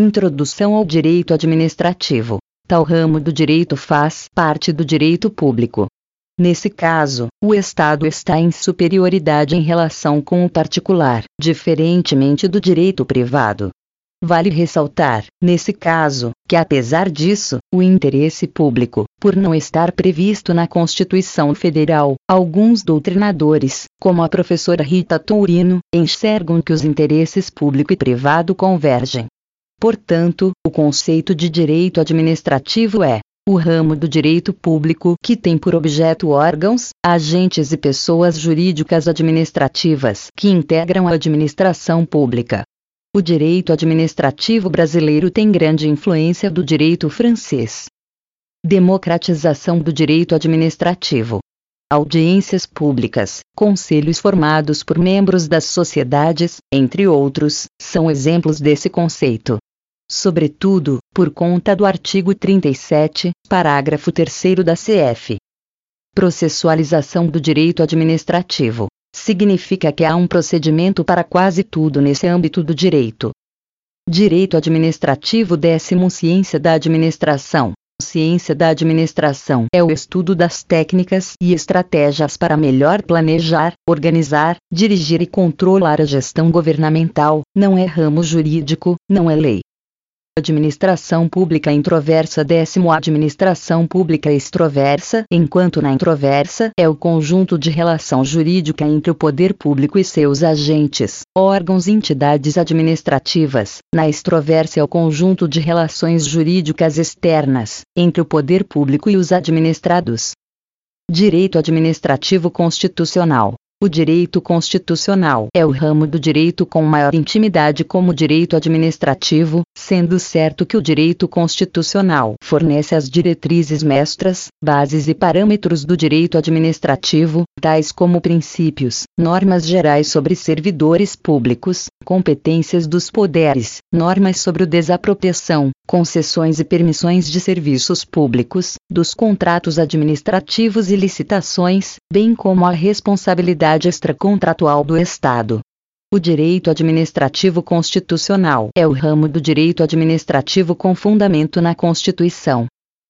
Introdução ao direito administrativo. Tal ramo do direito faz parte do direito público. Nesse caso, o Estado está em superioridade em relação com o particular, diferentemente do direito privado. Vale ressaltar, nesse caso, que apesar disso, o interesse público, por não estar previsto na Constituição Federal, alguns doutrinadores, como a professora Rita Tourino, enxergam que os interesses público e privado convergem. Portanto, o conceito de direito administrativo é o ramo do direito público que tem por objeto órgãos, agentes e pessoas jurídicas administrativas que integram a administração pública. O direito administrativo brasileiro tem grande influência do direito francês. Democratização do direito administrativo. Audiências públicas, conselhos formados por membros das sociedades, entre outros, são exemplos desse conceito sobretudo, por conta do artigo 37, parágrafo 3 da CF. Processualização do direito administrativo significa que há um procedimento para quase tudo nesse âmbito do direito. Direito administrativo décimo Ciência da administração. Ciência da administração é o estudo das técnicas e estratégias para melhor planejar, organizar, dirigir e controlar a gestão governamental, não é ramo jurídico, não é lei. Administração pública introversa décimo Administração pública extroversa enquanto na introversa é o conjunto de relação jurídica entre o poder público e seus agentes, órgãos e entidades administrativas, na extroversa é o conjunto de relações jurídicas externas, entre o poder público e os administrados. Direito administrativo constitucional o direito constitucional. É o ramo do direito com maior intimidade como direito administrativo, sendo certo que o direito constitucional fornece as diretrizes mestras, bases e parâmetros do direito administrativo, tais como princípios, normas gerais sobre servidores públicos, competências dos poderes, normas sobre o desapropriação, concessões e permissões de serviços públicos, dos contratos administrativos e licitações, bem como a responsabilidade extracontratual do Estado. O direito administrativo constitucional é o ramo do direito administrativo com fundamento na Constituição.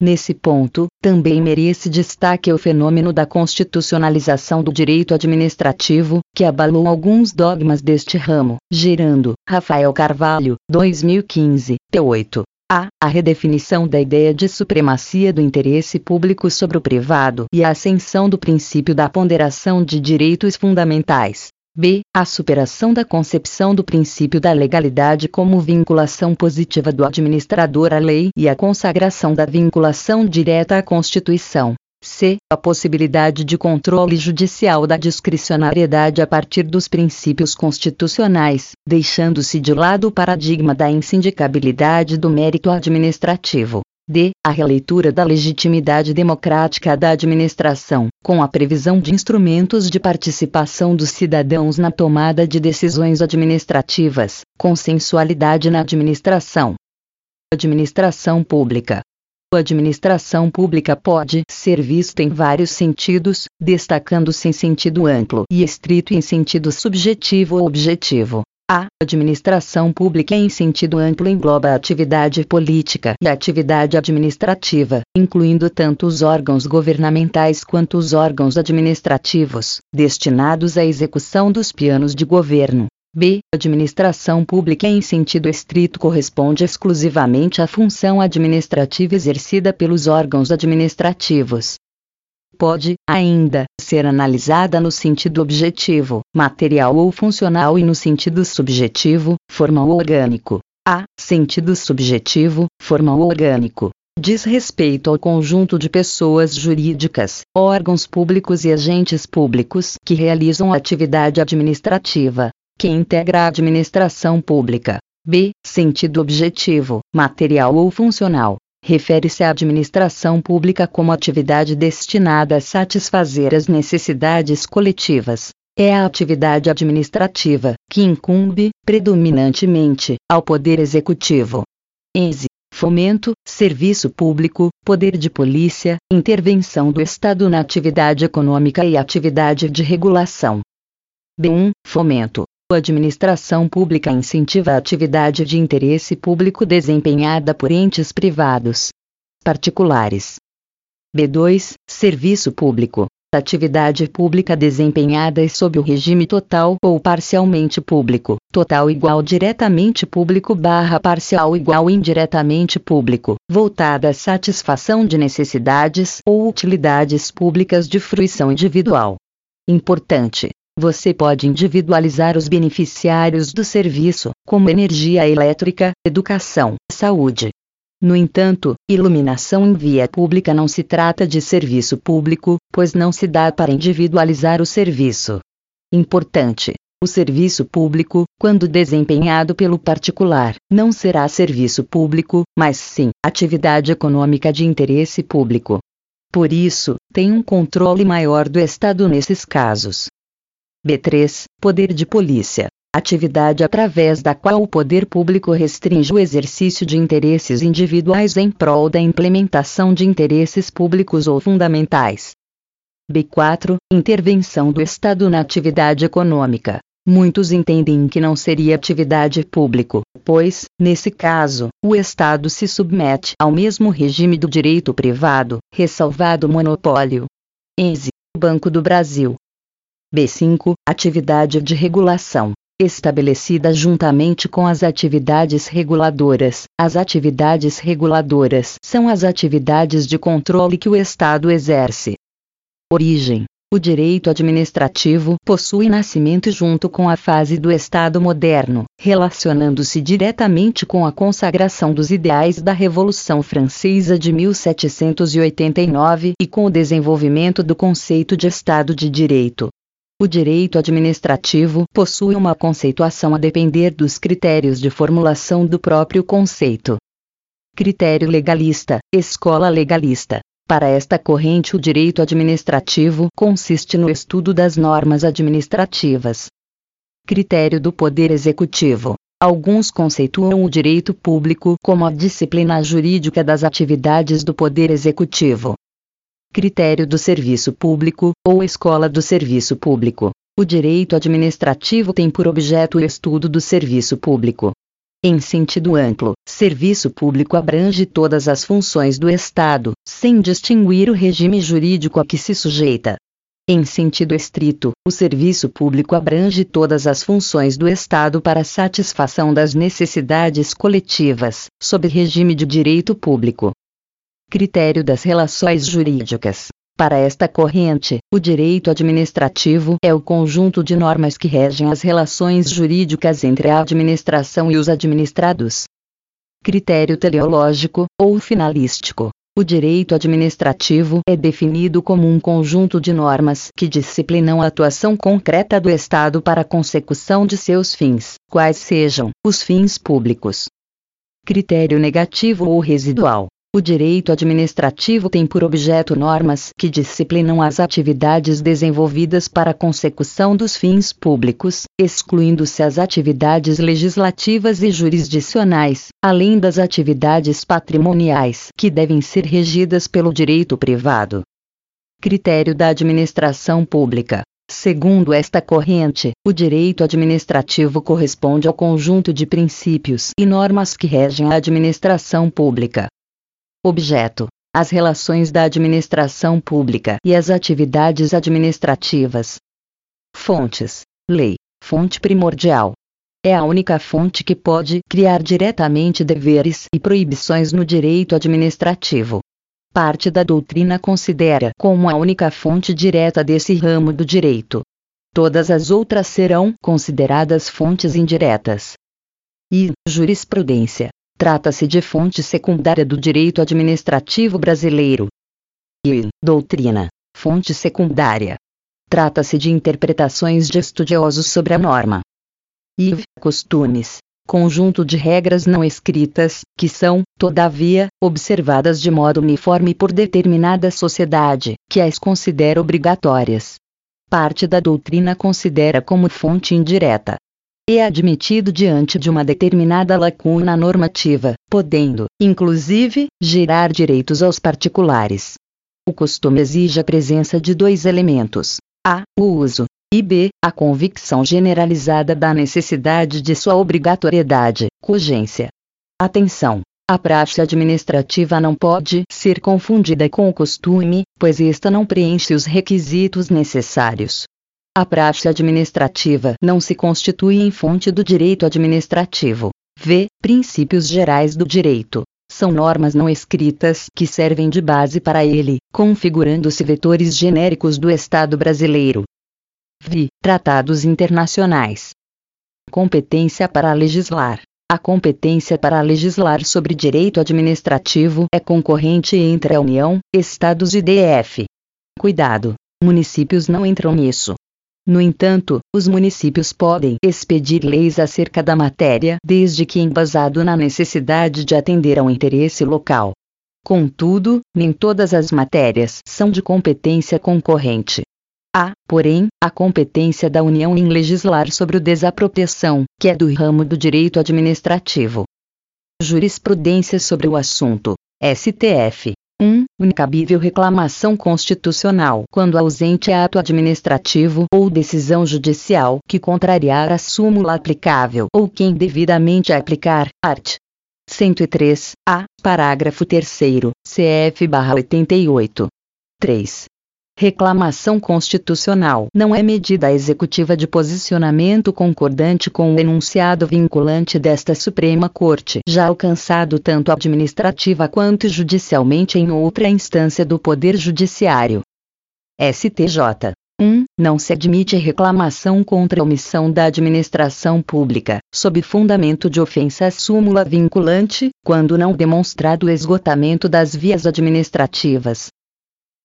Nesse ponto, também merece destaque o fenômeno da constitucionalização do direito administrativo, que abalou alguns dogmas deste ramo, gerando, Rafael Carvalho, 2015, T8. A. A redefinição da ideia de supremacia do interesse público sobre o privado e a ascensão do princípio da ponderação de direitos fundamentais. B. A superação da concepção do princípio da legalidade como vinculação positiva do administrador à lei e a consagração da vinculação direta à Constituição. C. A possibilidade de controle judicial da discricionariedade a partir dos princípios constitucionais, deixando-se de lado o paradigma da insindicabilidade do mérito administrativo. D. A releitura da legitimidade democrática da administração, com a previsão de instrumentos de participação dos cidadãos na tomada de decisões administrativas, consensualidade na administração. Administração pública a administração pública pode ser vista em vários sentidos, destacando-se em sentido amplo e estrito e em sentido subjetivo ou objetivo. A administração pública em sentido amplo engloba a atividade política e a atividade administrativa, incluindo tanto os órgãos governamentais quanto os órgãos administrativos, destinados à execução dos planos de governo. B. Administração pública em sentido estrito corresponde exclusivamente à função administrativa exercida pelos órgãos administrativos. Pode, ainda, ser analisada no sentido objetivo, material ou funcional e no sentido subjetivo, formal ou orgânico. A. Sentido subjetivo, formal ou orgânico diz respeito ao conjunto de pessoas jurídicas, órgãos públicos e agentes públicos que realizam atividade administrativa, que integra a administração pública. B. Sentido objetivo, material ou funcional. Refere-se à administração pública como atividade destinada a satisfazer as necessidades coletivas. É a atividade administrativa, que incumbe, predominantemente, ao Poder Executivo. ENSE fomento, serviço público, poder de polícia, intervenção do Estado na atividade econômica e atividade de regulação. B1. Fomento Administração pública incentiva a atividade de interesse público desempenhada por entes privados particulares. B2. Serviço público. Atividade pública desempenhada sob o regime total ou parcialmente público, total igual diretamente público barra parcial igual indiretamente público, voltada à satisfação de necessidades ou utilidades públicas de fruição individual. Importante. Você pode individualizar os beneficiários do serviço, como energia elétrica, educação, saúde, no entanto, iluminação em via pública não se trata de serviço público, pois não se dá para individualizar o serviço. Importante: o serviço público, quando desempenhado pelo particular, não será serviço público, mas sim atividade econômica de interesse público. Por isso, tem um controle maior do Estado nesses casos. B3 Poder de Polícia atividade através da qual o poder público restringe o exercício de interesses individuais em prol da implementação de interesses públicos ou fundamentais. B4 Intervenção do Estado na atividade econômica. Muitos entendem que não seria atividade público, pois, nesse caso, o Estado se submete ao mesmo regime do direito privado, ressalvado o monopólio. Enze, Banco do Brasil. B5 Atividade de regulação estabelecida juntamente com as atividades reguladoras. As atividades reguladoras são as atividades de controle que o Estado exerce. Origem: o direito administrativo possui nascimento junto com a fase do Estado moderno, relacionando-se diretamente com a consagração dos ideais da Revolução Francesa de 1789 e com o desenvolvimento do conceito de Estado de Direito. O direito administrativo possui uma conceituação a depender dos critérios de formulação do próprio conceito. Critério legalista, escola legalista. Para esta corrente, o direito administrativo consiste no estudo das normas administrativas. Critério do Poder Executivo. Alguns conceituam o direito público como a disciplina jurídica das atividades do Poder Executivo critério do serviço público, ou escola do serviço público. O direito administrativo tem por objeto o estudo do serviço público. Em sentido amplo, serviço público abrange todas as funções do Estado, sem distinguir o regime jurídico a que se sujeita. Em sentido estrito, o serviço público abrange todas as funções do Estado para satisfação das necessidades coletivas, sob regime de direito público. Critério das relações jurídicas. Para esta corrente, o direito administrativo é o conjunto de normas que regem as relações jurídicas entre a administração e os administrados. Critério teleológico, ou finalístico. O direito administrativo é definido como um conjunto de normas que disciplinam a atuação concreta do Estado para a consecução de seus fins, quais sejam os fins públicos. Critério negativo ou residual. O direito administrativo tem por objeto normas que disciplinam as atividades desenvolvidas para a consecução dos fins públicos, excluindo-se as atividades legislativas e jurisdicionais, além das atividades patrimoniais, que devem ser regidas pelo direito privado. Critério da administração pública. Segundo esta corrente, o direito administrativo corresponde ao conjunto de princípios e normas que regem a administração pública. Objeto: as relações da administração pública e as atividades administrativas. Fontes: Lei, fonte primordial. É a única fonte que pode criar diretamente deveres e proibições no direito administrativo. Parte da doutrina considera como a única fonte direta desse ramo do direito. Todas as outras serão consideradas fontes indiretas. E jurisprudência Trata-se de fonte secundária do direito administrativo brasileiro. E doutrina, fonte secundária. Trata-se de interpretações de estudiosos sobre a norma. E costumes, conjunto de regras não escritas, que são, todavia, observadas de modo uniforme por determinada sociedade, que as considera obrigatórias. Parte da doutrina considera como fonte indireta, é admitido diante de uma determinada lacuna normativa, podendo, inclusive, gerar direitos aos particulares. O costume exige a presença de dois elementos: a. o uso, e b. a convicção generalizada da necessidade de sua obrigatoriedade, cogência. Atenção! A praxe administrativa não pode ser confundida com o costume, pois esta não preenche os requisitos necessários. A praxe administrativa não se constitui em fonte do direito administrativo. V. Princípios gerais do direito. São normas não escritas que servem de base para ele, configurando-se vetores genéricos do Estado brasileiro. Vi. Tratados internacionais. Competência para legislar. A competência para legislar sobre direito administrativo é concorrente entre a União, Estados e DF. Cuidado! Municípios não entram nisso. No entanto, os municípios podem expedir leis acerca da matéria desde que embasado na necessidade de atender ao interesse local. Contudo, nem todas as matérias são de competência concorrente. Há, porém, a competência da União em legislar sobre o desapropriação, que é do ramo do direito administrativo. Jurisprudência sobre o assunto. STF. 1. Incabível reclamação constitucional quando ausente ato administrativo ou decisão judicial que contrariar a súmula aplicável ou quem devidamente aplicar, art. 103, a, parágrafo 3 CF/88. 3. Reclamação constitucional não é medida executiva de posicionamento concordante com o enunciado vinculante desta Suprema Corte, já alcançado tanto administrativa quanto judicialmente em outra instância do Poder Judiciário. STJ 1. Não se admite reclamação contra a omissão da administração pública, sob fundamento de ofensa à súmula vinculante, quando não demonstrado o esgotamento das vias administrativas,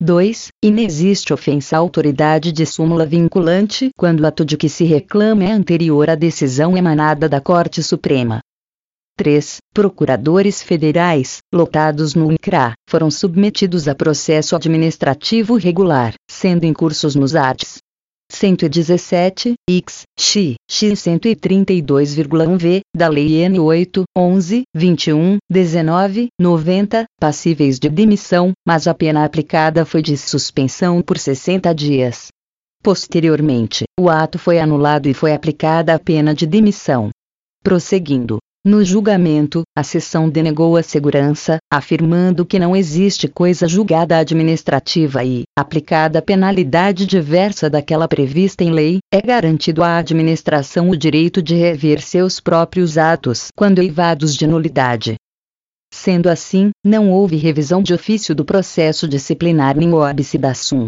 2. Inexiste ofensa à autoridade de súmula vinculante quando o ato de que se reclama é anterior à decisão emanada da Corte Suprema. 3. Procuradores federais, lotados no INCRA, foram submetidos a processo administrativo regular, sendo incursos nos arts. 117, X, X, X 132,1 V, da Lei N 8, 11, 21, 19, 90, passíveis de demissão, mas a pena aplicada foi de suspensão por 60 dias. Posteriormente, o ato foi anulado e foi aplicada a pena de demissão. Prosseguindo, no julgamento, a sessão denegou a segurança, afirmando que não existe coisa julgada administrativa e, aplicada a penalidade diversa daquela prevista em lei, é garantido à administração o direito de rever seus próprios atos quando eivados de nulidade. Sendo assim, não houve revisão de ofício do processo disciplinar nem óbice da SUM.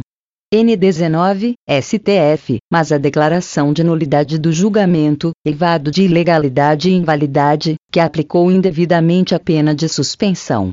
N19, STF, mas a declaração de nulidade do julgamento, evado de ilegalidade e invalidade, que aplicou indevidamente a pena de suspensão.